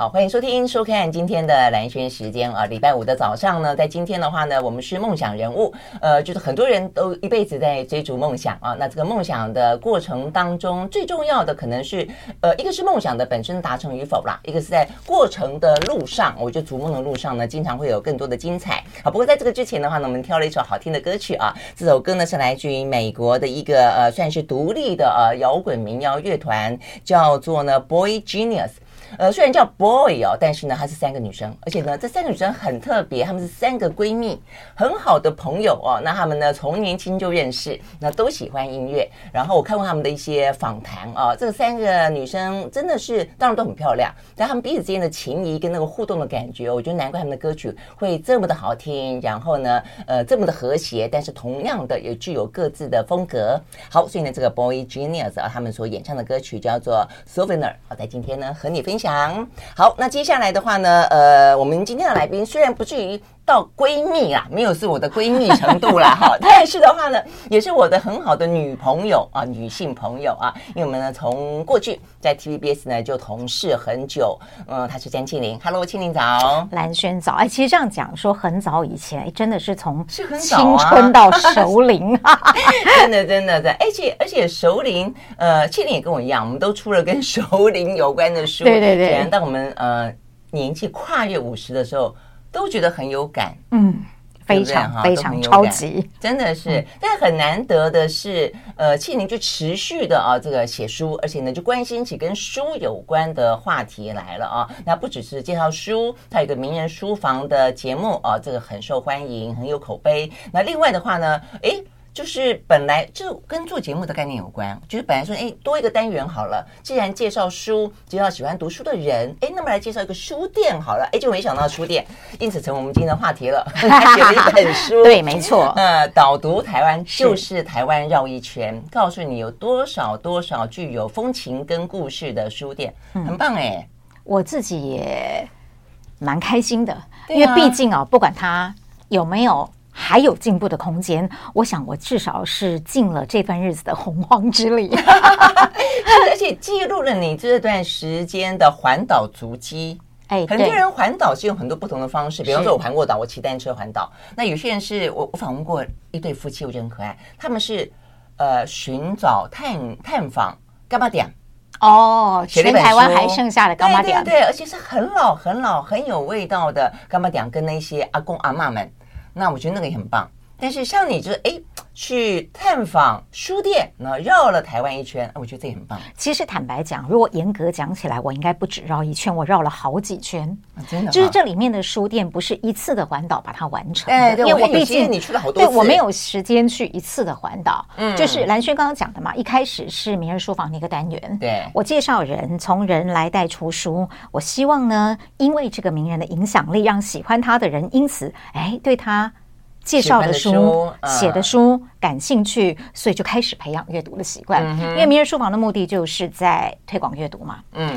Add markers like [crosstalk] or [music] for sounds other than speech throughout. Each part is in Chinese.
好，欢迎收听、收看今天的蓝轩时间啊！礼拜五的早上呢，在今天的话呢，我们是梦想人物，呃，就是很多人都一辈子在追逐梦想啊。那这个梦想的过程当中，最重要的可能是，呃，一个是梦想的本身达成与否啦，一个是在过程的路上，我觉得逐梦的路上呢，经常会有更多的精彩。好，不过在这个之前的话呢，我们挑了一首好听的歌曲啊，这首歌呢是来自于美国的一个呃，算是独立的呃摇滚民谣乐团，叫做呢 Boy Genius。呃，虽然叫 boy 哦，但是呢，她是三个女生，而且呢，这三个女生很特别，她们是三个闺蜜，很好的朋友哦。那她们呢，从年轻就认识，那都喜欢音乐。然后我看过她们的一些访谈啊，这三个女生真的是，当然都很漂亮，但她们彼此之间的情谊跟那个互动的感觉，我觉得难怪她们的歌曲会这么的好听，然后呢，呃，这么的和谐，但是同样的也具有各自的风格。好，所以呢，这个 Boy Genius 啊，他们所演唱的歌曲叫做 Souvenir。好，在今天呢，和你分享。想好，那接下来的话呢，呃，我们今天的来宾虽然不至于到闺蜜啦，没有是我的闺蜜程度啦，[laughs] 哈，但是的话呢，也是我的很好的女朋友啊，女性朋友啊，因为我们呢从过去在 TVBS 呢就同事很久，嗯，她是詹庆玲，Hello，庆玲早，蓝轩早，哎，其实这样讲说很早以前，哎，真的是从是很青春到熟龄，[laughs] 真的真的在，而且而且熟龄，呃，庆玲也跟我一样，我们都出了跟熟龄有关的书，对对。对对，当我们呃年纪跨越五十的时候，都觉得很有感，嗯，非常非常超级，真的是。但很难得的是，呃，庆龄就持续的啊，这个写书，而且呢，就关心起跟书有关的话题来了啊。那不只是介绍书，他有个名人书房的节目啊，这个很受欢迎，很有口碑。那另外的话呢，诶。就是本来就跟做节目的概念有关，就是本来说，哎，多一个单元好了。既然介绍书，介绍喜欢读书的人，哎，那么来介绍一个书店好了。哎，就没想到书店，因此成为我们今天的话题了。写了一本书，对，没错。呃，导读台湾就是台湾绕一圈，告诉你有多少多少具有风情跟故事的书店，很棒哎。我自己也蛮开心的，因为毕竟啊，不管他有没有。还有进步的空间，我想我至少是尽了这段日子的洪荒之力，[laughs] 而且记录了你这段时间的环岛足迹。哎，很多人环岛是用很多不同的方式，比方说我环过岛，我骑单车环岛。那有些人是我我访问过一对夫妻，我觉得很可爱，他们是呃寻找探探访柑仔店。哦，全台湾还剩下的柑仔店，对，而且是很老很老很有味道的柑仔店，跟那些阿公阿嬷们。那我觉得那个也很棒，但是像你就是哎，去探访书店，那绕了台湾一圈，我觉得这也很棒。其实坦白讲，如果严格讲起来，我应该不止绕一圈，我绕了好几圈。啊、真的，就是这里面的书店不是一次的环岛把它完成的，哎，对，因为我毕竟你去了好多次，对，我没有时间去一次的环岛。嗯，就是兰萱刚刚讲的嘛，一开始是名人书房那个单元，对，我介绍人从人来带出书，我希望呢，因为这个名人的影响力，让喜欢他的人因此哎对他。介绍的书、写的书感兴趣，所以就开始培养阅读的习惯。因为明日书房的目的就是在推广阅读嘛。嗯。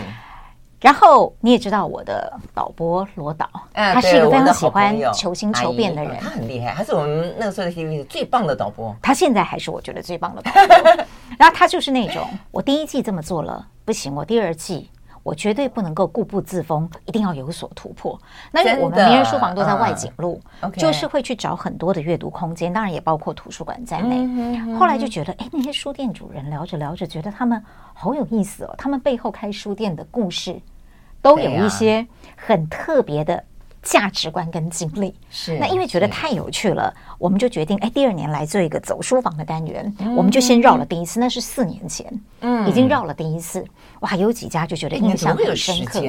然后你也知道我的导播罗导，他是一个非常喜欢求新求变的人，他很厉害，他是我们那个时候的 TVB 最棒的导播。他现在还是我觉得最棒的导播。[laughs] 然后他就是那种，我第一季这么做了不行，我第二季。我绝对不能够固步自封，一定要有所突破。那因为我们名人书房都在外景路，就是会去找很多的阅读空间，当然也包括图书馆在内。嗯、后来就觉得，哎，那些书店主人聊着聊着，觉得他们好有意思哦。他们背后开书店的故事，都有一些很特别的。价值观跟经历是，那因为觉得太有趣了，我们就决定哎，第二年来做一个走书房的单元。嗯、我们就先绕了第一次，那是四年前，嗯，已经绕了第一次。哇，有几家就觉得印象很深刻。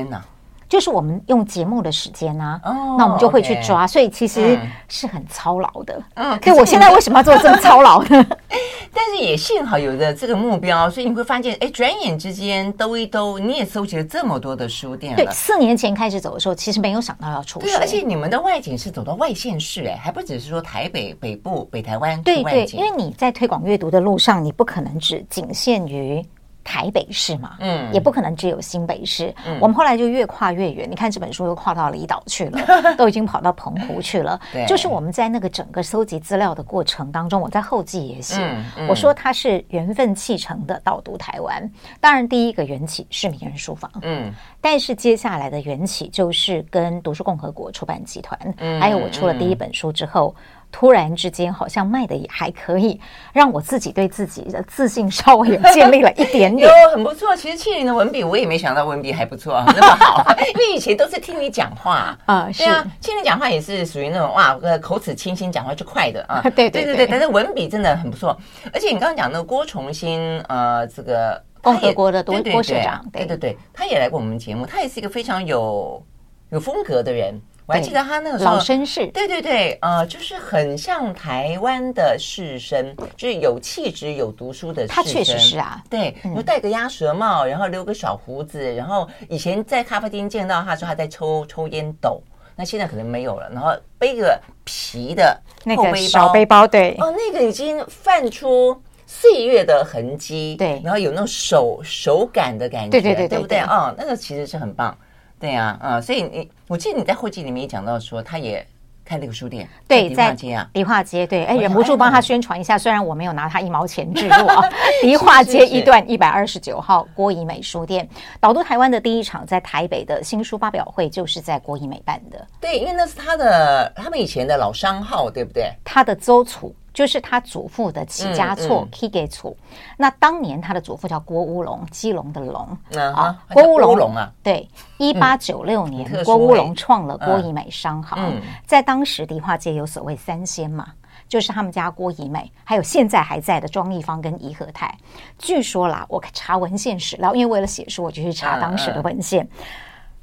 就是我们用节目的时间呢、啊，oh, 那我们就会去抓，okay. 所以其实是很操劳的。嗯，对，我现在为什么要做这么操劳呢？[laughs] 但是也幸好有了这个目标，所以你会发现，哎，转眼之间兜一兜，你也收集了这么多的书店了。对，四年前开始走的时候，其实没有想到要出书。对，而且你们的外景是走到外县市，哎，还不只是说台北、北部、北台湾。对对，因为你在推广阅读的路上，你不可能只仅限于。台北市嘛，嗯，也不可能只有新北市。嗯，我们后来就越跨越远。你看这本书又跨到离岛去了，[laughs] 都已经跑到澎湖去了。对，就是我们在那个整个搜集资料的过程当中，我在后记也写，嗯嗯、我说它是缘分砌成的导读台湾。当然，第一个缘起是名人书房，嗯，但是接下来的缘起就是跟读书共和国出版集团，嗯，还有我出了第一本书之后。嗯突然之间，好像卖的也还可以，让我自己对自己的自信稍微有建立了一点点。[laughs] 有很不错。其实庆龄的文笔，我也没想到文笔还不错，那么好。[laughs] 因为以前都是听你讲话啊，是啊，庆龄讲话也是属于那种哇，口齿清新，讲话就快的啊。[laughs] 对对对对，但是文笔真的很不错。而且你刚刚讲那个郭崇新，呃，这个共和国的多郭社长，对对对，他也来过我们节目，他也是一个非常有有风格的人。我还记得他那个时候老绅士，对对对，呃，就是很像台湾的士绅，就是有气质、有读书的士绅。他确实是啊，对，就戴个鸭舌帽，然后留个小胡子，然后以前在咖啡厅见到他说他在抽抽烟斗，那现在可能没有了。然后背个皮的那个小背包，对，哦，那个已经泛出岁月的痕迹，对，然后有那种手手感的感觉，对对对，对不对？哦，那个其实是很棒。对呀，啊，所以你，我记得你在后记里面也讲到说，他也开那个书店，对，在梨化街啊，迪化街，对，哎，忍不住帮他宣传一下，虽然我没有拿他一毛钱置入啊，[laughs] 迪化街一段一百二十九号郭怡美书店，导读台湾的第一场在台北的新书发表会就是在郭怡美办的，对，因为那是他的他们以前的老商号，对不对？他的周楚。就是他祖父的起家厝 Kige 厝。那当年他的祖父叫郭乌龙，基隆的龙啊，郭乌龙啊。对，一八九六年，郭乌龙创了郭怡美商行。在当时迪化街有所谓三仙嘛，就是他们家郭怡美，还有现在还在的庄一芳跟怡和泰。据说啦，我查文献史料，因为为了写书，我就去查当时的文献。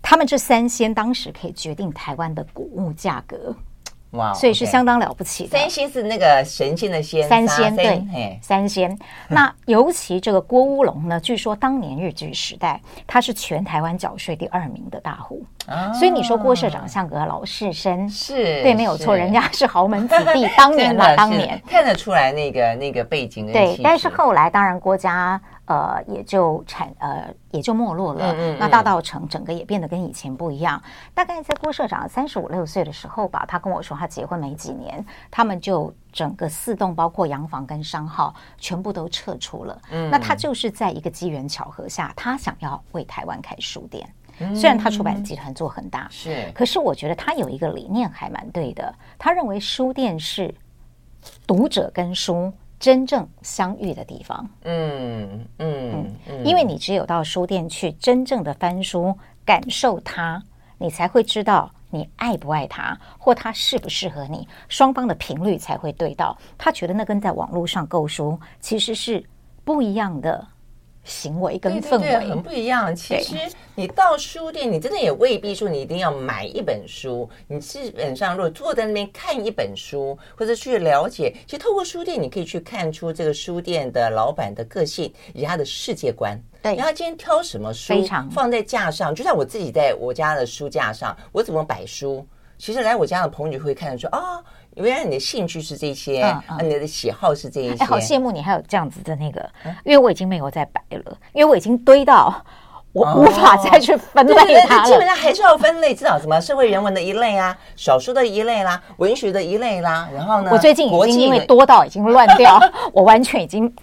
他们这三仙当时可以决定台湾的谷物价格。哇，所以是相当了不起的。三仙是那个神仙的仙，三仙对，三仙。那尤其这个郭乌龙呢，据说当年日据时代，他是全台湾缴税第二名的大户。所以你说郭社长像个老士绅，是对，没有错，人家是豪门子弟。[laughs] 当年嘛，当年看得出来那个那个背景。对，但是后来当然郭家。呃，也就产呃，也就没落了。嗯嗯嗯，那大道城整个也变得跟以前不一样。大概在郭社长三十五六岁的时候吧，他跟我说，他结婚没几年，他们就整个四栋，包括洋房跟商号，全部都撤出了。嗯，那他就是在一个机缘巧合下，他想要为台湾开书店。嗯，虽然他出版集团做很大，是，可是我觉得他有一个理念还蛮对的。他认为书店是读者跟书。真正相遇的地方，嗯嗯嗯，因为你只有到书店去真正的翻书，感受它，你才会知道你爱不爱它，或它适不适合你，双方的频率才会对到。他觉得那跟在网络上购书其实是不一样的。行为跟氛围很不一样。其实你到书店，你真的也未必说你一定要买一本书。你基本上如果坐在那边看一本书，或者去了解，其实透过书店，你可以去看出这个书店的老板的个性以及他的世界观。对，然后他今天挑什么书放在架上，就像我自己在我家的书架上，我怎么摆书，其实来我家的朋友会看得出啊。原来你的兴趣是这些，嗯嗯、啊，你的喜好是这一些。哎，好羡慕你还有这样子的那个，嗯、因为我已经没有再摆了，因为我已经堆到我无法再去分类它了。基本上还是要分类，至少什么社会人文的一类啊，小说的一类啦，文学的一类啦。然后呢，我最近已经因为多到已经乱掉，[laughs] 我完全已经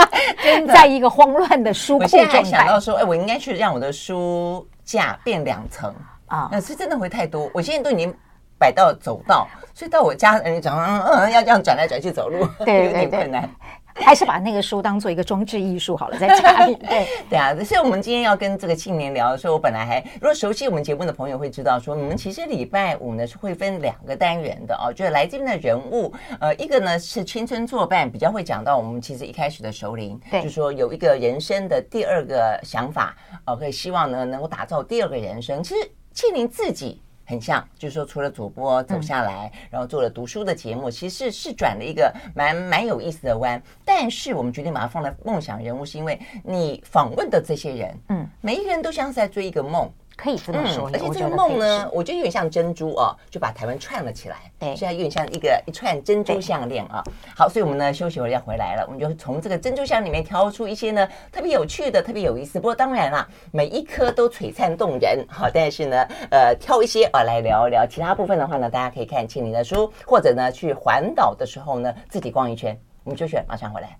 [laughs] 在一个慌乱的书 [laughs] 库中。我现在还想到说，哎，我应该去让我的书架变两层啊，那是真的会太多。我现在都已经。摆到走道，所以到我家人讲，嗯嗯，要这样转来转去走路，对，[laughs] 有点困难。还是把那个书当做一个装置艺术好了，在家里。[laughs] 对对啊，所以我们今天要跟这个庆年聊，的时候我本来还，如果熟悉我们节目的朋友会知道，说我们其实礼拜五呢是会分两个单元的哦，就是来这边的人物，呃，一个呢是青春作伴，比较会讲到我们其实一开始的熟龄，对，就是说有一个人生的第二个想法，哦，可以希望呢能够打造第二个人生。其实庆龄自己。很像，就是说，除了主播走下来，嗯、然后做了读书的节目，其实是是转了一个蛮蛮有意思的弯。但是我们决定把它放在梦想人物，是因为你访问的这些人，嗯，每一个人都像是在追一个梦。可以这么说。而且这个梦呢，我觉得有点像珍珠哦，就把台湾串了起来。对，现在有点像一个一串珍珠项链啊。好，所以我们呢休息会要回来了，我们就从这个珍珠项里面挑出一些呢特别有趣的、特别有意思。不过当然啦，每一颗都璀璨动人。好，但是呢，呃，挑一些啊来聊一聊。其他部分的话呢，大家可以看庆玲的书，或者呢去环岛的时候呢自己逛一圈。我们休息，马上回来。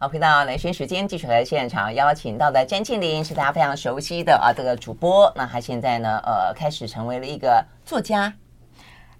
好，回到雷轩时间，继续来现场邀请到的詹庆林是大家非常熟悉的啊，这个主播。那他现在呢，呃，开始成为了一个作家。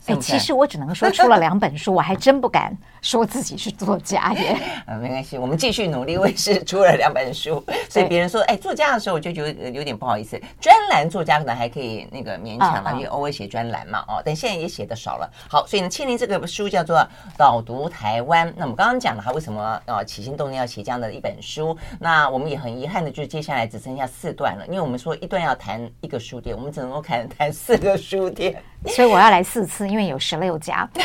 哎，其实我只能说出了两本书，我还真不敢说自己是作家耶。呃，[laughs] 没关系，我们继续努力。我也是出了两本书，[laughs] 所以别人说哎，作家的时候我就觉得有点不好意思。专栏作家可能还可以那个勉强嘛，因为偶尔写专栏嘛，哦，但现在也写的少了。好，所以呢，庆林这个书叫做《导读台湾》。那我们刚刚讲了他为什么呃起心动念要写这样的一本书？那我们也很遗憾的就是接下来只剩下四段了，因为我们说一段要谈一个书店，我们只能够谈谈四个书店。[laughs] 所以我要来四次，因为有十六家。你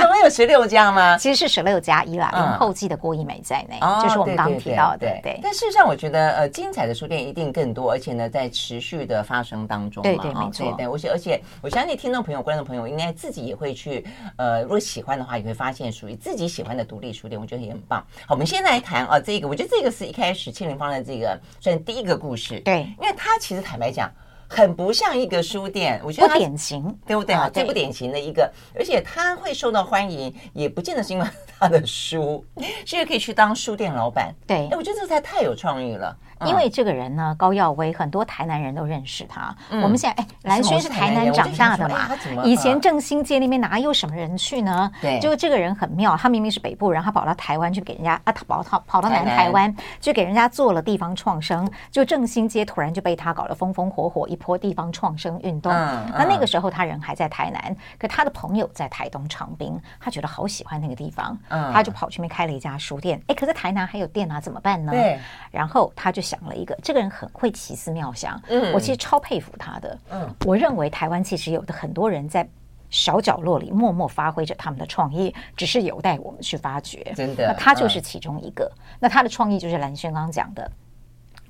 怎么有十六家吗？其实是十六加一啦，因为后继的郭一美在内，就是我们刚刚提到的。对对。但事实上，我觉得呃，精彩的书店一定更多，而且呢，在持续的发生当中。对对，没错。对，而且而且，我相信听众朋友、观众朋友应该自己也会去呃，如果喜欢的话，也会发现属于自己喜欢的独立书店，我觉得也很棒。好，我们先来谈啊，这个我觉得这个是一开始庆玲放在这个算第一个故事。对，因为他其实坦白讲。很不像一个书店，我觉得不典型，对不对啊？最不典型的一个，而且他会受到欢迎，也不见得是因为他的书，[laughs] 是因为可以去当书店老板。对，哎，我觉得这才太有创意了。因为这个人呢，高耀威，很多台南人都认识他。我们现在哎，蓝轩是台南长大的嘛？以前正兴街那边哪有什么人去呢？对，就这个人很妙，他明明是北部人，他跑到台湾去给人家啊，他跑到跑到南台湾，去给人家做了地方创生。就正兴街突然就被他搞得风风火火，一波地方创生运动。那那个时候他人还在台南，可他的朋友在台东长滨，他觉得好喜欢那个地方，他就跑去那边开了一家书店。哎，可是台南还有店啊，怎么办呢？对，然后他就。想了一个，这个人很会奇思妙想，嗯，我其实超佩服他的，嗯，我认为台湾其实有的很多人在小角落里默默发挥着他们的创意，只是有待我们去发掘。真的，那他就是其中一个。嗯、那他的创意就是蓝轩刚刚讲的。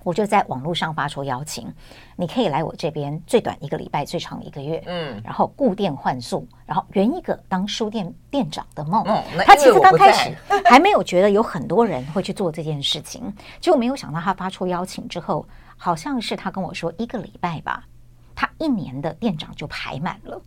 我就在网络上发出邀请，你可以来我这边，最短一个礼拜，最长一个月，嗯，然后固定换宿，然后圆一个当书店店长的梦。哦、他其实刚开始还没有觉得有很多人会去做这件事情，结果没有想到他发出邀请之后，好像是他跟我说一个礼拜吧，他一年的店长就排满了。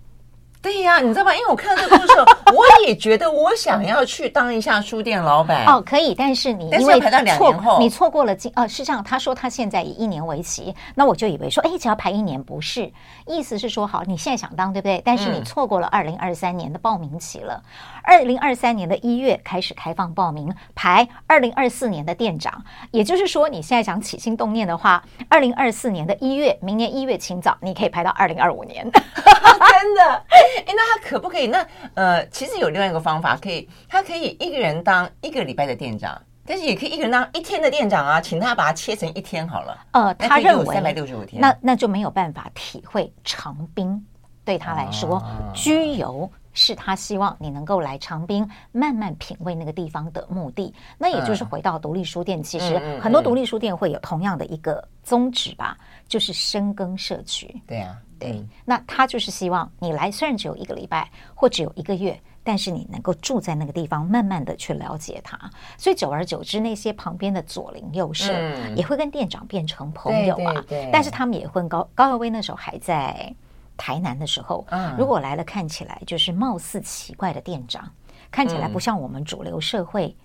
对呀，你知道吗？因为我看到这个故事，[laughs] 我也觉得我想要去当一下书店老板。哦，可以，但是你因为错，你错过了今呃，是这样，他说他现在以一年为期，那我就以为说，哎，只要排一年，不是，意思是说，好，你现在想当，对不对？但是你错过了二零二三年的报名期了。二零二三年的一月开始开放报名，排二零二四年的店长。也就是说，你现在想起心动念的话，二零二四年的一月，明年一月清早，你可以排到二零二五年。[laughs] 真的。哎，那他可不可以？那呃，其实有另外一个方法，可以，他可以一个人当一个礼拜的店长，但是也可以一个人当一天的店长啊，请他把它切成一天好了。呃，他认为三百六十五天，那那就没有办法体会长兵。对他来说，啊、居游是他希望你能够来长滨慢慢品味那个地方的目的。那也就是回到独立书店，其实很多独立书店会有同样的一个宗旨吧，就是深耕社区。对啊。对，嗯、那他就是希望你来，虽然只有一个礼拜或只有一个月，但是你能够住在那个地方，慢慢的去了解他。所以久而久之，那些旁边的左邻右舍也会跟店长变成朋友啊。对，但是他们也会高高耀威那时候还在台南的时候，嗯、如果来了看起来就是貌似奇怪的店长，看起来不像我们主流社会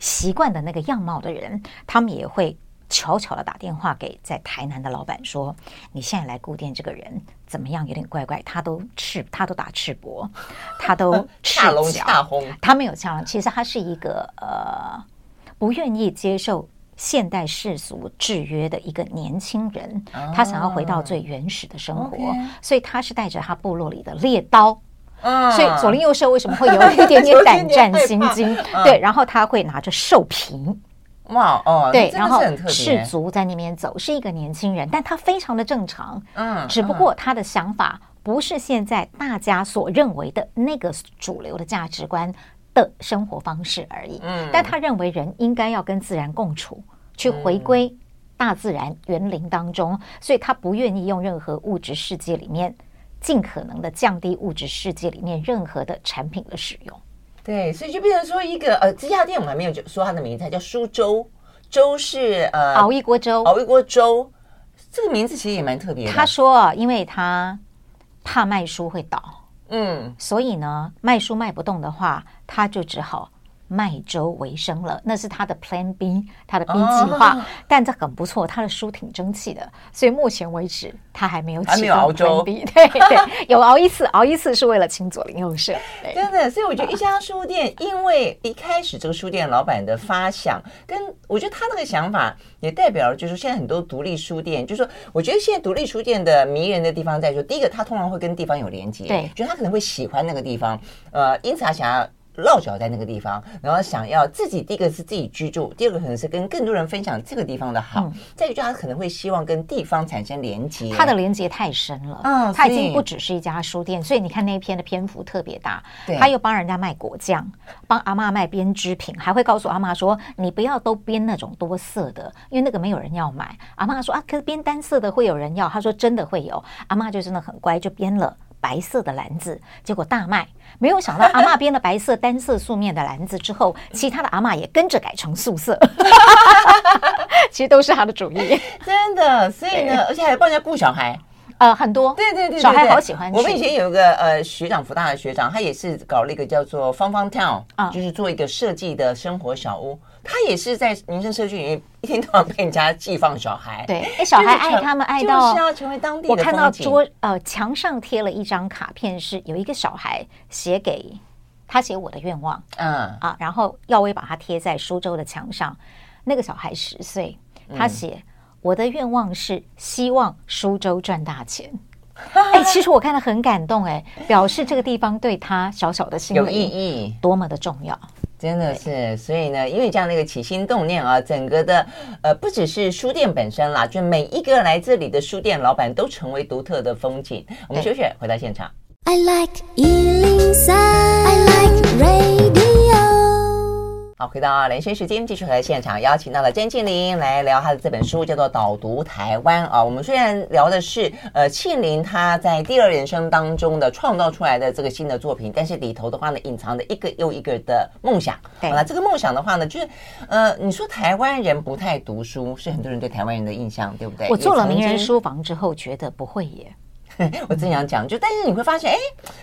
习惯的那个样貌的人，他们也会。悄悄的打电话给在台南的老板说：“你现在来顾店这个人怎么样？有点怪怪，他都赤，他都打赤膊，他都赤 [laughs] 龙甲红，他没有枪。其实他是一个呃，不愿意接受现代世俗制约的一个年轻人。他想要回到最原始的生活，所以他是带着他部落里的猎刀。所以左邻右舍为什么会有一点点 [laughs] 胆战心惊？对，然后他会拿着兽皮。”哇哦，对，然后赤足在那边走，是一个年轻人，但他非常的正常，嗯，只不过他的想法不是现在大家所认为的那个主流的价值观，的生活方式而已。嗯，但他认为人应该要跟自然共处，去回归大自然园林当中，所以他不愿意用任何物质世界里面，尽可能的降低物质世界里面任何的产品的使用。对，所以就变成说一个呃，这家店我们还没有说它的名字，它叫苏州，粥是呃熬一锅粥，熬一锅粥，这个名字其实也蛮特别的。他说啊，因为他怕卖书会倒，嗯，所以呢，卖书卖不动的话，他就只好。卖粥为生了，那是他的 Plan B，他的 B 计划，哦、但这很不错，他的书挺争气的，所以目前为止他还没有启动 Plan B，对 [laughs] 对，有熬一次，熬一次是为了请左邻右舍，[laughs] 真的，所以我觉得一家书店，因为一开始这个书店老板的发想，跟我觉得他那个想法也代表了，就是现在很多独立书店，就是说，我觉得现在独立书店的迷人的地方在于说，第一个，他通常会跟地方有连接，对，觉得他可能会喜欢那个地方，呃，因此他想要。落脚在那个地方，然后想要自己第一个是自己居住，第二个可能是跟更多人分享这个地方的好。嗯、再一个，他可能会希望跟地方产生连接。他的连接太深了，嗯，他已经不只是一家书店，所以你看那一篇的篇幅特别大。对，他又帮人家卖果酱，帮阿妈卖编织品，还会告诉阿妈说：“你不要都编那种多色的，因为那个没有人要买。”阿妈说：“啊，可是编单色的会有人要。”他说：“真的会有。”阿妈就真的很乖，就编了。白色的篮子，结果大卖。没有想到阿嬷编了白色单色素面的篮子之后，其他的阿嬷也跟着改成素色。[laughs] 其实都是他的主意，真的。所以呢，而且还帮人家顾小孩，呃，很多。对对对，小孩好喜欢。我们以前有一个呃学长，福大的学长，他也是搞了一个叫做方方 Town，就是做一个设计的生活小屋。他也是在民生社区里面一天到晚被人家寄放小孩，对，哎，小孩爱他们爱到就是要成为当地的。我看到桌呃墙上贴了一张卡片，是有一个小孩写给他写我的愿望，嗯啊，然后耀威把它贴在苏州的墙上。那个小孩十岁，他写、嗯、我的愿望是希望苏州赚大钱。哎，其实我看了很感动，哎，表示这个地方对他小小的心有意义，多么的重要。真的是，所以呢，因为这样的一个起心动念啊，整个的呃，不只是书店本身啦，就每一个来这里的书店老板都成为独特的风景。我们休息，回到现场。I like 103, I like radio 好，回到连线时间，继续和现场邀请到了詹庆林来聊他的这本书，叫做《导读台湾》啊。我们虽然聊的是呃庆林他在第二人生当中的创造出来的这个新的作品，但是里头的话呢，隐藏着一个又一个的梦想。好了这个梦想的话呢，就是呃，你说台湾人不太读书，是很多人对台湾人的印象，对不对？我做了名人书房之后，觉得不会耶。[laughs] 我正想讲，就但是你会发现，哎，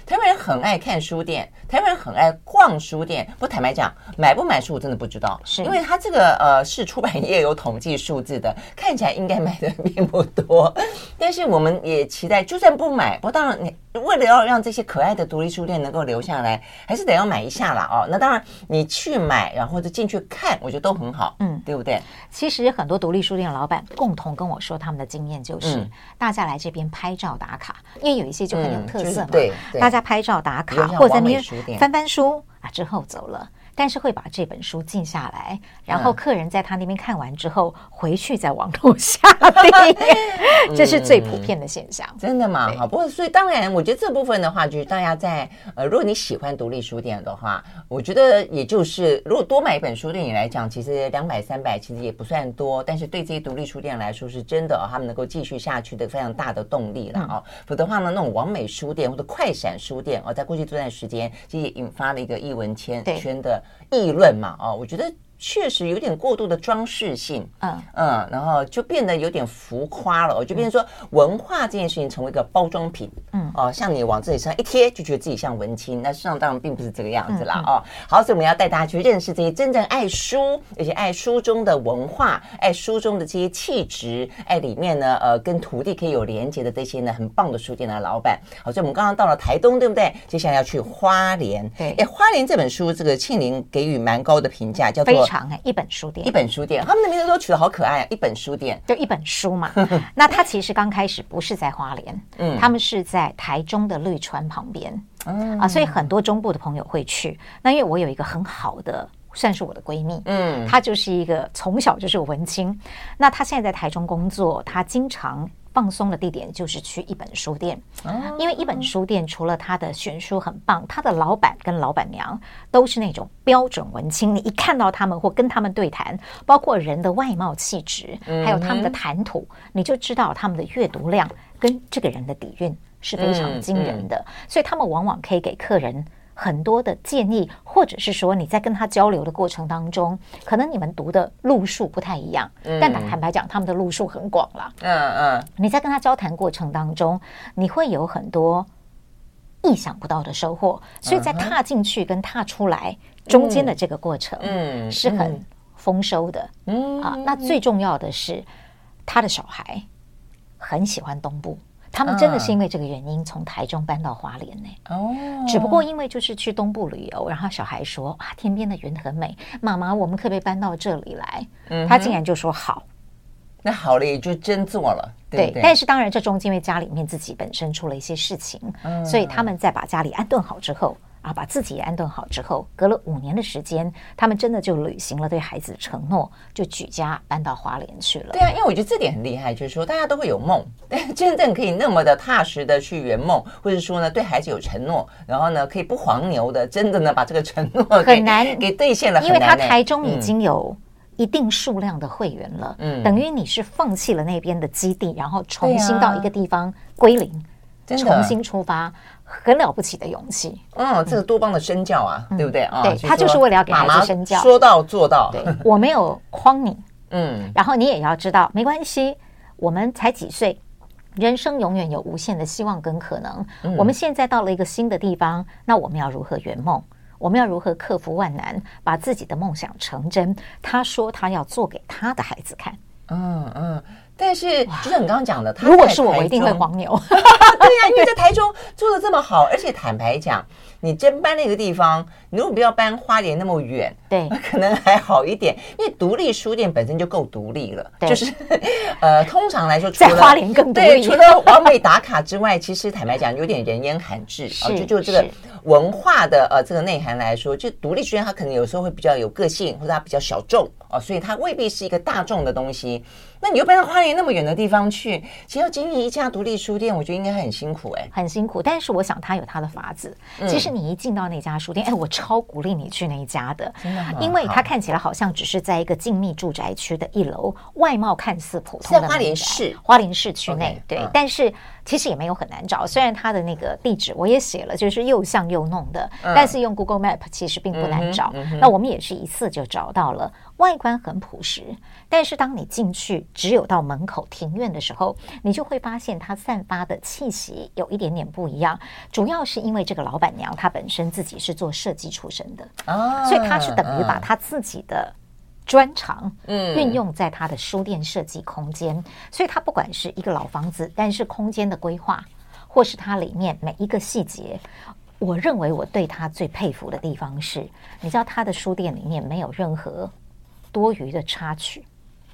台湾人很爱看书店，台湾人很爱逛书店。不坦白讲，买不买书我真的不知道，是因为他这个呃是出版业有统计数字的，看起来应该买的并不多。但是我们也期待，就算不买，不当然你。为了要让这些可爱的独立书店能够留下来，还是得要买一下啦哦。那当然，你去买，然后或者进去看，我觉得都很好，嗯，对不对？其实很多独立书店的老板共同跟我说，他们的经验就是，嗯、大家来这边拍照打卡，因为有一些就很有特色嘛，嗯就是、对，大家拍照打卡，或者在那边翻翻书啊，之后走了。但是会把这本书记下来，然后客人在他那边看完之后，回去在网络下订，[laughs] 这是最普遍的现象。真的吗？好，不过所以当然，我觉得这部分的话，就是大家在呃，如果你喜欢独立书店的话，我觉得也就是如果多买一本书对你来讲，其实两百三百其实也不算多，但是对这些独立书店来说是真的，他们能够继续下去的非常大的动力了哦。否则的话呢，那种完美书店或者快闪书店哦，在过去这段时间其实也引发了一个一文圈圈的。议论嘛，哦，我觉得。确实有点过度的装饰性，嗯嗯，然后就变得有点浮夸了。我就变成说，文化这件事情成为一个包装品，嗯哦，像你往自己身上一贴，就觉得自己像文青，那实际上当然并不是这个样子啦，哦。好，所以我们要带大家去认识这些真正爱书，而且爱书中的文化，爱书中的这些气质，爱里面呢，呃，跟土地可以有连接的这些呢，很棒的书店的老板。好，所以我们刚刚到了台东，对不对？接下来要去花莲，对，哎，花莲这本书，这个庆龄给予蛮高的评价，叫做。长哎，一本书店，一本书店，他们的名字都取得好可爱啊！一本书店，就一本书嘛。[laughs] 那他其实刚开始不是在花莲，嗯，他们是在台中的绿川旁边，嗯啊，所以很多中部的朋友会去。那因为我有一个很好的，算是我的闺蜜，嗯，她就是一个从小就是文青。那她现在在台中工作，她经常。放松的地点就是去一本书店，因为一本书店除了它的选书很棒，它的老板跟老板娘都是那种标准文青，你一看到他们或跟他们对谈，包括人的外貌气质，还有他们的谈吐，你就知道他们的阅读量跟这个人的底蕴是非常惊人的，所以他们往往可以给客人。很多的建议，或者是说你在跟他交流的过程当中，可能你们读的路数不太一样，嗯、但坦白讲，他们的路数很广了。嗯嗯，你在跟他交谈过程当中，你会有很多意想不到的收获。所以在踏进去跟踏出来中间的这个过程，嗯，是很丰收的。嗯啊，那最重要的是，他的小孩很喜欢东部。他们真的是因为这个原因从台中搬到花莲呢？哦，只不过因为就是去东部旅游，然后小孩说啊，天边的云很美，妈妈，我们可不可以搬到这里来？嗯，他竟然就说好，那好了也就真做了，对对？对，但是当然这中间因为家里面自己本身出了一些事情，嗯，所以他们在把家里安顿好之后。啊，把自己安顿好之后，隔了五年的时间，他们真的就履行了对孩子的承诺，就举家搬到花莲去了。对啊，因为我觉得这点很厉害，就是说大家都会有梦，但真正可以那么的踏实的去圆梦，或者说呢对孩子有承诺，然后呢可以不黄牛的，真的呢把这个承诺很难给兑现了。因为他台中已经有一定数量的会员了，嗯，等于你是放弃了那边的基地，然后重新到一个地方归零，重新出发。很了不起的勇气，嗯，这个多棒的身教啊，对不对啊？对，他就是为了要给孩子身教，说到做到。对，我没有诓你，[laughs] 嗯，然后你也要知道，没关系，我们才几岁，人生永远有无限的希望跟可能。我们现在到了一个新的地方，那我们要如何圆梦？我们要如何克服万难，把自己的梦想成真？他说他要做给他的孩子看，嗯嗯。但是，就像你刚刚讲的，如果是我，我一定会黄牛。[laughs] 对呀、啊，因为在台中做的这么好，而且坦白讲，你真搬那个地方，你如果不要搬花莲那么远，对，[laughs] 可能还好一点。因为独立书店本身就够独立了，对就是呃，通常来说，除了在花莲更独立，对，除了完美打卡之外，[laughs] 其实坦白讲，有点人烟罕至啊。就就这个文化的呃这个内涵来说，就独立书店它可能有时候会比较有个性，或者它比较小众啊，所以它未必是一个大众的东西。那你又搬到花莲那么远的地方去，其实要经营一家独立书店，我觉得应该很辛苦哎、欸，很辛苦。但是我想他有他的法子。其实你一进到那家书店，哎，我超鼓励你去那一家的，真的，因为它看起来好像只是在一个静谧住宅区的一楼，外貌看似普通的。在花莲市，花莲市区内，对，但是。其实也没有很难找，虽然它的那个地址我也写了，就是又像又弄的，嗯、但是用 Google Map 其实并不难找。那我们也是一次就找到了，外观很朴实，但是当你进去只有到门口庭院的时候，你就会发现它散发的气息有一点点不一样。主要是因为这个老板娘她本身自己是做设计出身的，啊、所以她是等于把她自己的。专长，嗯，运用在他的书店设计空间，嗯、所以他不管是一个老房子，但是空间的规划，或是它里面每一个细节，我认为我对他最佩服的地方是，你知道他的书店里面没有任何多余的插曲，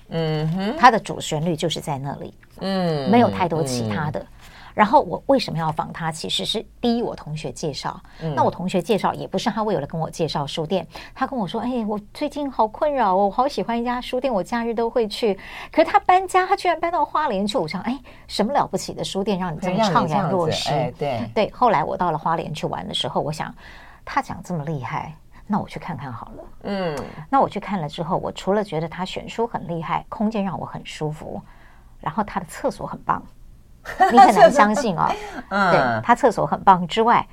嗯哼，它的主旋律就是在那里，嗯，没有太多其他的。嗯然后我为什么要访他？其实是第一，我同学介绍。嗯、那我同学介绍也不是他为了跟我介绍书店，他跟我说：“哎，我最近好困扰哦，我好喜欢一家书店，我假日都会去。可是他搬家，他居然搬到花莲去。我想，哎，什么了不起的书店，让你这么怅然若失？哎、对对。后来我到了花莲去玩的时候，我想他讲这么厉害，那我去看看好了。嗯，那我去看了之后，我除了觉得他选书很厉害，空间让我很舒服，然后他的厕所很棒。[laughs] 你很难相信哦，[laughs] 嗯，对，他厕所很棒之外，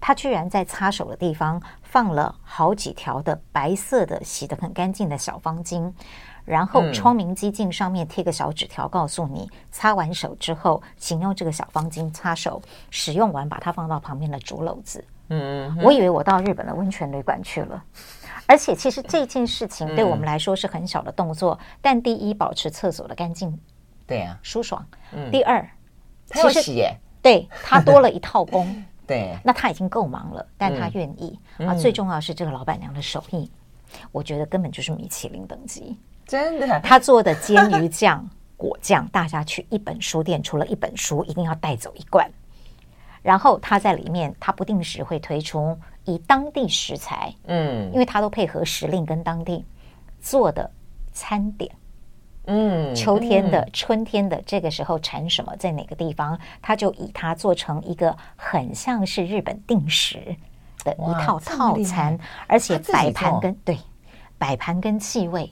他居然在擦手的地方放了好几条的白色的洗得很干净的小方巾，然后窗明几净上面贴个小纸条，告诉你擦完手之后，请用这个小方巾擦手，使用完把它放到旁边的竹篓子。嗯，我以为我到日本的温泉旅馆去了，而且其实这件事情对我们来说是很小的动作，但第一，保持厕所的干净，对啊，舒爽。嗯，第二。他要洗耶，对，他多了一套工，[laughs] 对，那他已经够忙了，但他愿意、嗯、啊。最重要是这个老板娘的手艺，我觉得根本就是米其林等级，真的。他做的煎鱼酱、[laughs] 果酱，大家去一本书店，除了一本书，一定要带走一罐。然后他在里面，他不定时会推出以当地食材，嗯，因为他都配合时令跟当地做的餐点。嗯，秋天的、嗯、春天的这个时候产什么，在哪个地方，他就以它做成一个很像是日本定时的一套套餐，而且摆盘跟对摆盘跟气味，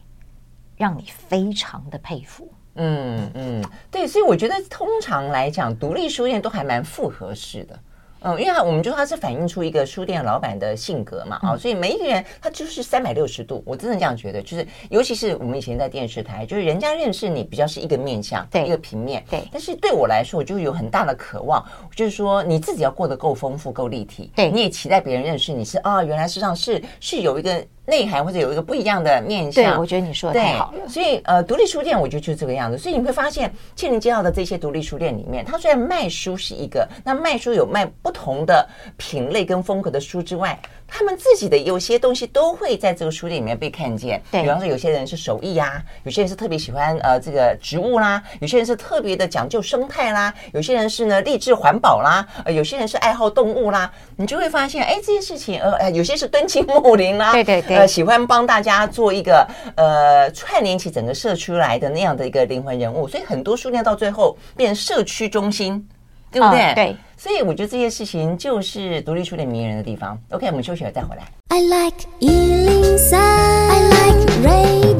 让你非常的佩服。嗯嗯，对，所以我觉得通常来讲，独立书店都还蛮复合式的。嗯，因为他我们就说他是反映出一个书店老板的性格嘛，啊、嗯，所以每一个人他就是三百六十度，我真的这样觉得，就是尤其是我们以前在电视台，就是人家认识你比较是一个面相，对，一个平面，对。但是对我来说，我就有很大的渴望，就是说你自己要过得够丰富、够立体，对，你也期待别人认识你是啊，原来实际上是是有一个。内涵或者有一个不一样的面向，对，我觉得你说的太好了。所以呃，独立书店我觉得就是这个样子。所以你会发现，倩玲介绍的这些独立书店里面，它虽然卖书是一个，那卖书有卖不同的品类跟风格的书之外，他们自己的有些东西都会在这个书店里面被看见。对，比方说有些人是手艺呀、啊，有些人是特别喜欢呃这个植物啦，有些人是特别的讲究生态啦，有些人是呢励志环保啦，呃有些人是爱好动物啦，你就会发现，哎，这些事情呃有些是敦亲睦邻啦，对对对，呃喜欢帮大家做一个呃串联起整个社区来的那样的一个灵魂人物，所以很多书店到最后变社区中心，对不对？哦、对。所以我觉得这些事情就是独立书店迷人的地方。OK，我们休息了再回来。I like 103, I like radio。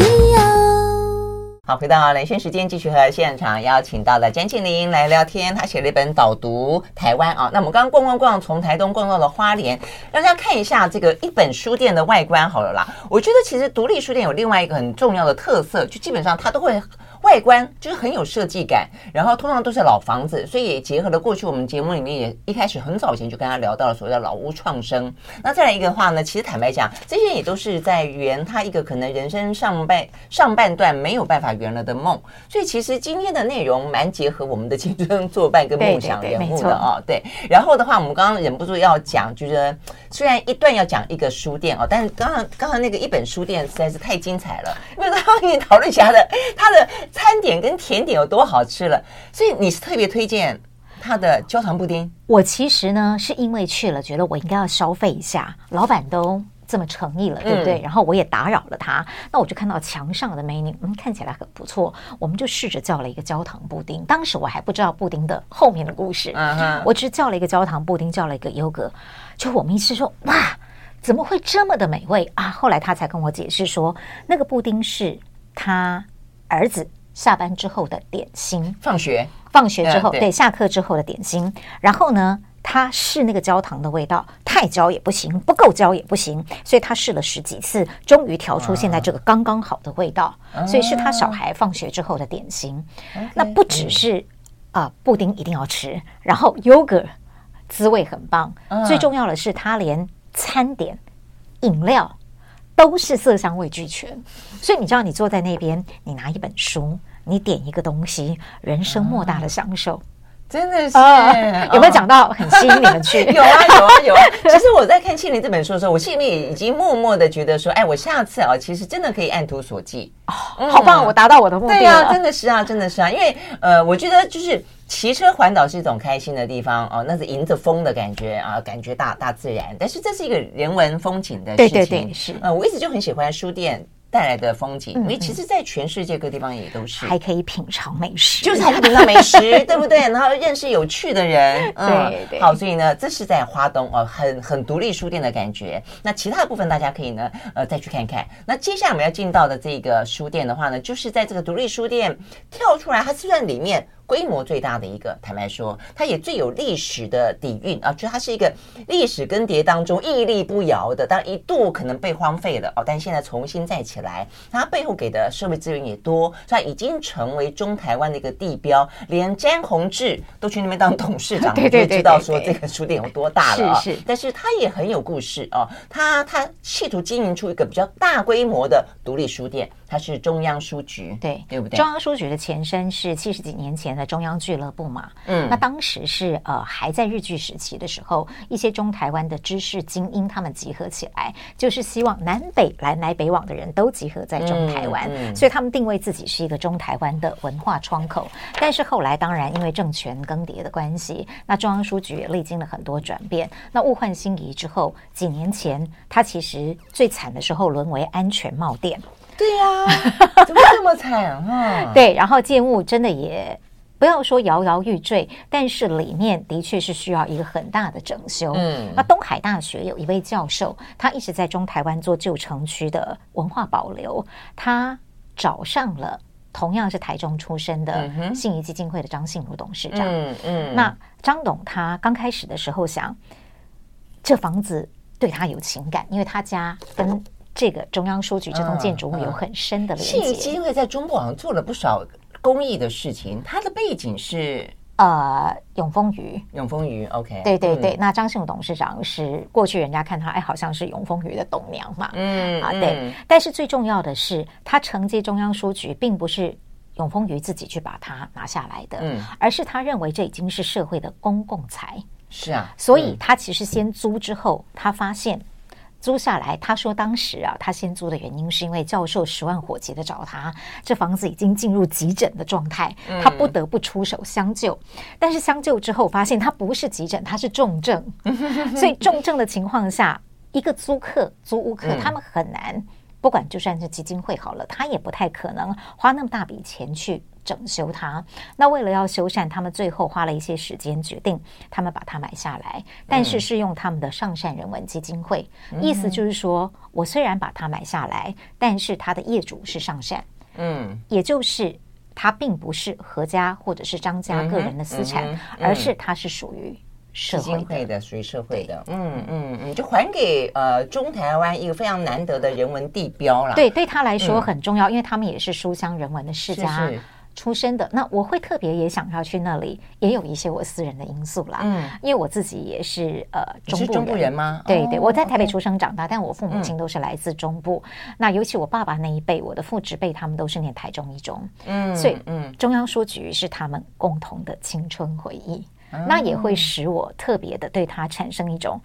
好，回到连线时间，继续和现场邀请到了江庆龄来聊天。他写了一本导读台湾啊。那我们刚刚逛逛逛，从台东逛到了花莲，让大家看一下这个一本书店的外观好了啦。我觉得其实独立书店有另外一个很重要的特色，就基本上它都会。外观就是很有设计感，然后通常都是老房子，所以也结合了过去我们节目里面也一开始很早以前就跟他聊到了所谓的老屋创生。那再来一个的话呢，其实坦白讲，这些也都是在圆他一个可能人生上半上半段没有办法圆了的梦。所以其实今天的内容蛮结合我们的青春作伴跟梦想人物的哦。对，然后的话，我们刚刚忍不住要讲，就是虽然一段要讲一个书店哦，但是刚刚刚刚那个一本书店实在是太精彩了，因为刚刚跟你讨论一下的他的。餐点跟甜点有多好吃了，所以你是特别推荐他的焦糖布丁。我其实呢是因为去了，觉得我应该要消费一下，老板都这么诚意了，对不对？嗯、然后我也打扰了他，那我就看到墙上的 menu，嗯，看起来很不错，我们就试着叫了一个焦糖布丁。当时我还不知道布丁的后面的故事，嗯，我只叫了一个焦糖布丁，叫了一个优格，就我们一吃说，哇，怎么会这么的美味啊？后来他才跟我解释说，那个布丁是他儿子。下班之后的点心，放学放学之后，对，对，下课之后的点心。然后呢，他试那个焦糖的味道，太焦也不行，不够焦也不行，所以他试了十几次，终于调出现在这个刚刚好的味道。啊、所以是他小孩放学之后的点心。啊、那不只是啊、呃，布丁一定要吃，然后 yogurt 滋味很棒，啊、最重要的是他连餐点、饮料。都是色香味俱全，所以你知道，你坐在那边，你拿一本书，你点一个东西，人生莫大的享受，真的是、啊、有没有讲到很吸引你们去？[laughs] 有啊，有啊，有啊。[laughs] 其实我在看庆林这本书的时候，我心里面已经默默的觉得说，哎，我下次啊，其实真的可以按图索骥。哦嗯、好棒，我达到我的目的了。对啊，真的是啊，真的是啊，因为呃，我觉得就是。骑车环岛是一种开心的地方哦，那是迎着风的感觉啊，感觉大大自然。但是这是一个人文风景的事情，对对对，是。呃，我一直就很喜欢书店带来的风景，因为其实，在全世界各地方也都是，还可以品尝美食，就是还可以品尝美食，对不对？[laughs] 然后认识有趣的人，嗯，对对。好，所以呢，这是在花东哦，很很独立书店的感觉。那其他的部分大家可以呢，呃，再去看看。那接下来我们要进到的这个书店的话呢，就是在这个独立书店跳出来，它虽然里面。规模最大的一个，坦白说，它也最有历史的底蕴啊，就它是一个历史更迭当中屹立不摇的，但一度可能被荒废了哦，但现在重新再起来，它背后给的社会资源也多，所以它已经成为中台湾的一个地标，连詹宏志都去那边当董事长，[laughs] 你就知道说这个书店有多大了啊。是是，但是它也很有故事哦，它它企图经营出一个比较大规模的独立书店。它是中央书局，对对不对？中央书局的前身是七十几年前的中央俱乐部嘛。嗯，那当时是呃还在日据时期的时候，一些中台湾的知识精英他们集合起来，就是希望南北来来北往的人都集合在中台湾，嗯嗯、所以他们定位自己是一个中台湾的文化窗口。但是后来当然因为政权更迭的关系，那中央书局也历经了很多转变。那物换星移之后，几年前它其实最惨的时候沦为安全帽店。对呀、啊，[laughs] 怎么这么惨啊？对，然后建物真的也不要说摇摇欲坠，但是里面的确是需要一个很大的整修。嗯，那东海大学有一位教授，他一直在中台湾做旧城区的文化保留，他找上了。同样是台中出身的信谊基金会的张信如董事长，嗯嗯，那张董他刚开始的时候想，这房子对他有情感，因为他家跟这个中央书局这栋建筑物有很深的连接。信谊基金会在中部好像做了不少公益的事情，它的背景是。呃，永丰余，永丰余，OK，对对对，嗯、那张信董事长是过去人家看他，哎，好像是永丰余的董娘嘛，嗯啊，对。嗯、但是最重要的是，他承接中央书局，并不是永丰余自己去把它拿下来的，嗯，而是他认为这已经是社会的公共财，是啊，所以他其实先租之后，他发现。租下来，他说当时啊，他先租的原因是因为教授十万火急的找他，这房子已经进入急诊的状态，他不得不出手相救。但是相救之后发现他不是急诊，他是重症，[laughs] 所以重症的情况下，一个租客、租屋客他们很难，不管就算是基金会好了，他也不太可能花那么大笔钱去。整修它，那为了要修缮，他们最后花了一些时间，决定他们把它买下来，但是是用他们的上善人文基金会，嗯、意思就是说，我虽然把它买下来，但是它的业主是上善，嗯，也就是它并不是何家或者是张家个人的私产，嗯嗯嗯、而是它是属于社会的，属于社会的，嗯嗯嗯，就还给呃中台湾一个非常难得的人文地标了，对，对他来说很重要，嗯、因为他们也是书香人文的世家。出身的，那我会特别也想要去那里，也有一些我私人的因素啦。嗯，因为我自己也是呃中部人，中部人吗？对对，我在台北出生长大，但我父母亲都是来自中部。那尤其我爸爸那一辈，我的父执辈他们都是念台中一中，嗯，所以嗯，中央书局是他们共同的青春回忆，那也会使我特别的对他产生一种。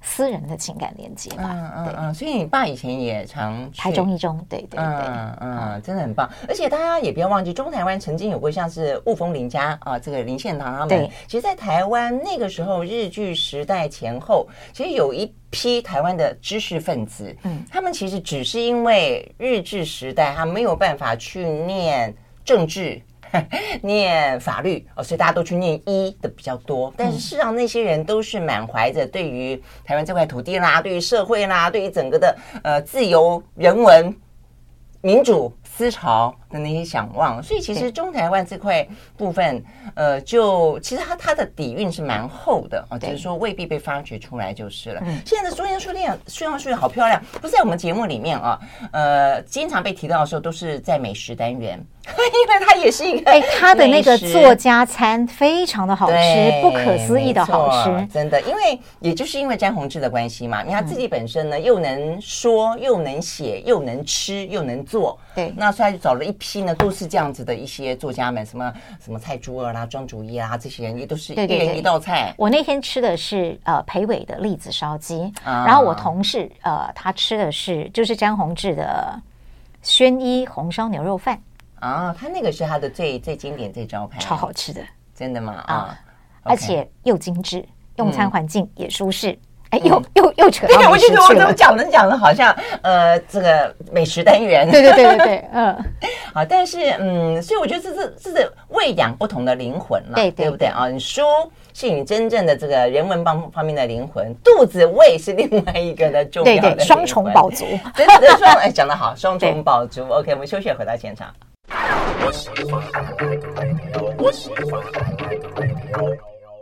私人的情感连接吧，嗯嗯嗯，所以你爸以前也常台中一中，对对对，嗯嗯，真的很棒。而且大家也不要忘记，中台湾曾经有过像是雾峰林家啊，这个林献堂他们，对，其实，在台湾那个时候日据时代前后，其实有一批台湾的知识分子，嗯，他们其实只是因为日治时代他没有办法去念政治。[laughs] 念法律哦，所以大家都去念医的比较多。但是事实上，那些人都是满怀着对于台湾这块土地啦，对于社会啦，对于整个的呃自由、人文、民主思潮的那些想望。所以其实中台湾这块部分，呃，就其实它它的底蕴是蛮厚的啊，只是说未必被发掘出来就是了。现在的中央书店、中央书院好漂亮，不是在我们节目里面啊，呃，经常被提到的时候都是在美食单元。[laughs] 因为它也是一个，哎，他的那个作家餐非常的好吃，不可思议的好吃，真的。因为也就是因为詹宏志的关系嘛，因为他自己本身呢又能说又能写又能吃又能做，对，那所以他就找了一批呢都是这样子的一些作家们，什么什么蔡珠儿啦、庄主义啦，这些人也都是一人一道菜。我那天吃的是呃裴伟的栗子烧鸡，然后我同事呃他吃的是就是詹宏志的轩一红烧牛肉饭。啊，他那个是他的最最经典、最招牌，超好吃的，真的吗？啊，而且又精致，用餐环境也舒适。哎，又又又扯到美食去了。我怎么讲能讲的好像呃，这个美食单元。对对对对对，嗯。[laughs] 好，但是嗯，所以我觉得这是这是喂养不同的灵魂了，对对不对啊？你书是你真正的这个人文方方面的灵魂，肚子胃是另外一个的重要的双重宝足。[laughs] 对对双哎，讲得好，双重宝足。OK，我们休息回到现场。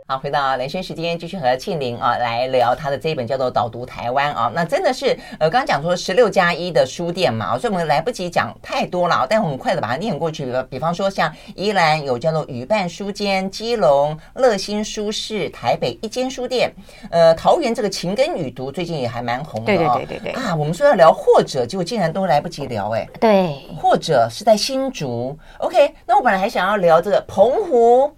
好，回到兰萱时间，继续和庆玲啊来聊他的这一本叫做《导读台湾》啊。那真的是呃，刚刚讲说十六加一的书店嘛，所以我们来不及讲太多了，但我们快的把它念过去。比比方说，像宜兰有叫做雨伴书间，基隆乐心书室，台北一间书店，呃，桃园这个情根雨读最近也还蛮红的，对对对对对啊。我们说要聊或者，结果竟然都来不及聊哎。对，或者是在新竹。OK，那我本来还想要聊这个澎湖。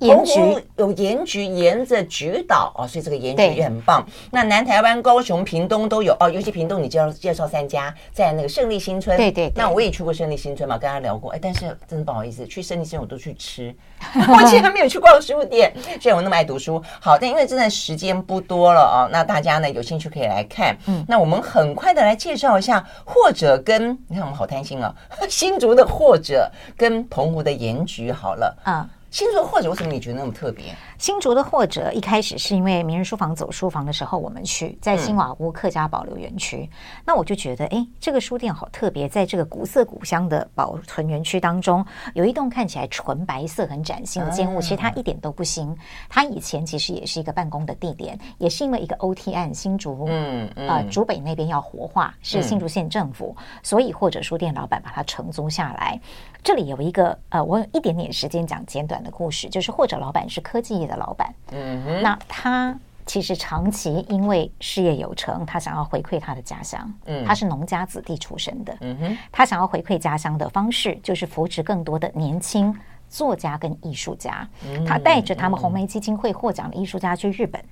盐焗有盐焗，沿着菊岛哦，所以这个盐焗也很棒。那南台湾、高雄、屏东都有哦，尤其屏东，你介绍介绍三家，在那个胜利新村。对，对对。那我也去过胜利新村嘛，跟他聊过。哎，但是真的不好意思，去胜利新村我都去吃，我竟然没有去逛书店。虽然我那么爱读书，好，但因为真的时间不多了哦，那大家呢有兴趣可以来看。嗯，那我们很快的来介绍一下，或者跟你看我们好贪心啊，[laughs] 新竹的或者跟澎湖的盐焗好了啊。星座或者为什么你觉得那么特别？新竹的或者一开始是因为名人书房走书房的时候，我们去在新瓦屋客家保留园区，嗯、那我就觉得，哎，这个书店好特别，在这个古色古香的保存园区当中，有一栋看起来纯白色、很崭新的建物，其实它一点都不新，它以前其实也是一个办公的地点，也是因为一个 OT 案，新竹嗯啊竹北那边要活化，是新竹县政府，嗯、所以或者书店老板把它承租下来。这里有一个呃，我有一点点时间讲简短的故事，就是或者老板是科技业的老板，嗯哼，那他其实长期因为事业有成，他想要回馈他的家乡，嗯，他是农家子弟出身的，嗯哼，他想要回馈家乡的方式就是扶持更多的年轻作家跟艺术家，他带着他们红梅基金会获奖的艺术家去日本，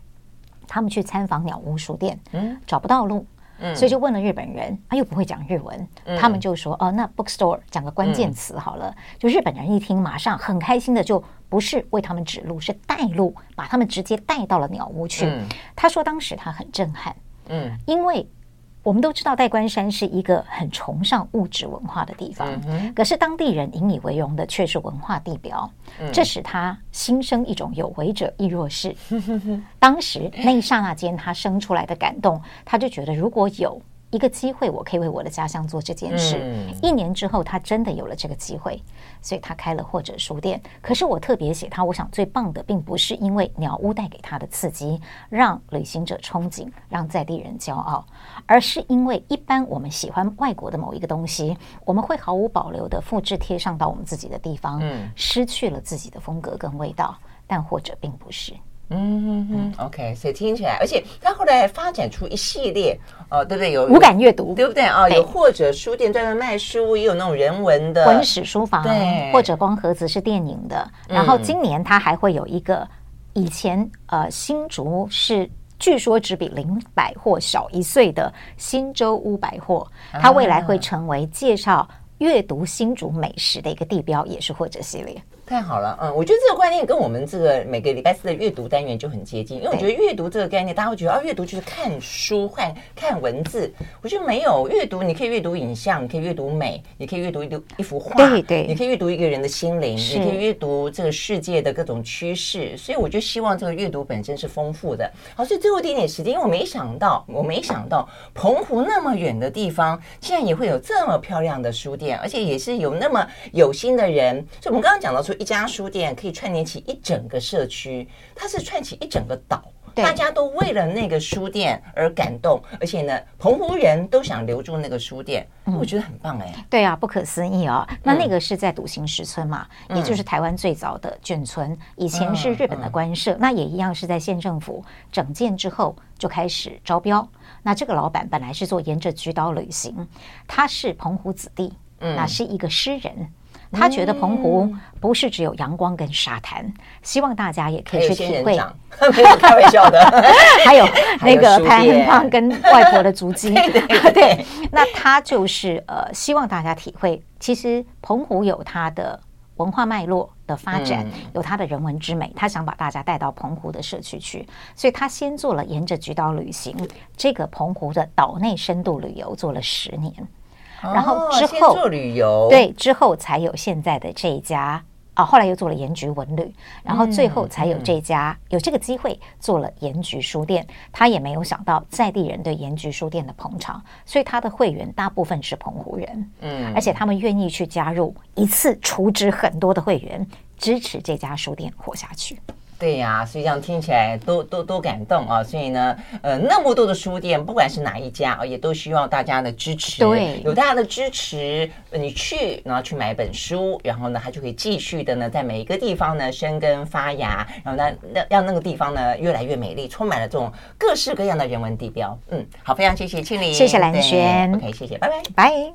他们去参访鸟屋书店，嗯，找不到路。所以就问了日本人，他、啊、又不会讲日文，嗯、他们就说：“哦，那 bookstore 讲个关键词好了。嗯”就日本人一听，马上很开心的，就不是为他们指路，是带路，把他们直接带到了鸟屋去。嗯、他说当时他很震撼，嗯，因为。我们都知道代官山是一个很崇尚物质文化的地方，嗯、可是当地人引以为荣的却是文化地标，嗯、这使他心生一种有为者亦若是。[laughs] 当时那一刹那间，他生出来的感动，他就觉得如果有。一个机会，我可以为我的家乡做这件事。嗯、一年之后，他真的有了这个机会，所以他开了或者书店。可是我特别写他，我想最棒的，并不是因为鸟屋带给他的刺激，让旅行者憧憬，让在地人骄傲，而是因为一般我们喜欢外国的某一个东西，我们会毫无保留的复制贴上到我们自己的地方，嗯、失去了自己的风格跟味道。但或者并不是。嗯哼哼，OK，所以听起来，而且他后来发展出一系列，哦，对不对？有无感阅读，对不对啊？有或者书店专门卖书，也有那种人文的文史书房，对，或者光盒子是电影的。然后今年他还会有一个，以前呃新竹是据说只比林百货小一岁的新洲屋百货，它未来会成为介绍阅读新竹美食的一个地标，也是或者系列。太好了，嗯，我觉得这个观念跟我们这个每个礼拜四的阅读单元就很接近，因为我觉得阅读这个概念，大家会觉得啊，阅读就是看书、看看文字。我觉得没有阅读，你可以阅读影像，你可以阅读美，你可以阅读一读一幅画，对对，你可以阅读一个人的心灵，是你可以阅读这个世界的各种趋势。所以我就希望这个阅读本身是丰富的。好，所以最后一点点时间，因为我没想到，我没想到澎湖那么远的地方，竟然也会有这么漂亮的书店，而且也是有那么有心的人。所以我们刚刚讲到说。一家书店可以串联起一整个社区，它是串起一整个岛，大家都为了那个书店而感动，而且呢，澎湖人都想留住那个书店，嗯、我觉得很棒哎。对啊，不可思议啊、哦！那那个是在笃行石村嘛，嗯、也就是台湾最早的眷村，以前是日本的官舍，那也一样是在县政府整建之后就开始招标。那这个老板本来是做沿着菊岛旅行，他是澎湖子弟，嗯、那是一个诗人。他觉得澎湖不是只有阳光跟沙滩，希望大家也可以去体会。[laughs] 没有开玩笑的，[laughs] 还有那个潘恩胖跟外婆的足迹。[laughs] 对，那他就是呃，希望大家体会，其实澎湖有它的文化脉络的发展，有它的人文之美。他想把大家带到澎湖的社区去，所以他先做了沿着菊岛旅行，这个澎湖的岛内深度旅游做了十年。然后之后做旅游，对，之后才有现在的这一家啊，后来又做了盐焗文旅，然后最后才有这家有这个机会做了盐焗书店。他也没有想到在地人对盐焗书店的捧场，所以他的会员大部分是澎湖人，嗯，而且他们愿意去加入，一次储值很多的会员，支持这家书店活下去。对呀、啊，所以这样听起来都都都感动啊！所以呢，呃，那么多的书店，不管是哪一家啊，也都需要大家的支持。对，有大家的支持，你去，然后去买本书，然后呢，它就可以继续的呢，在每一个地方呢生根发芽，然后呢，让让那个地方呢越来越美丽，充满了这种各式各样的人文地标。嗯，好，非常谢谢庆玲，谢谢兰轩，OK，谢谢，拜拜，拜。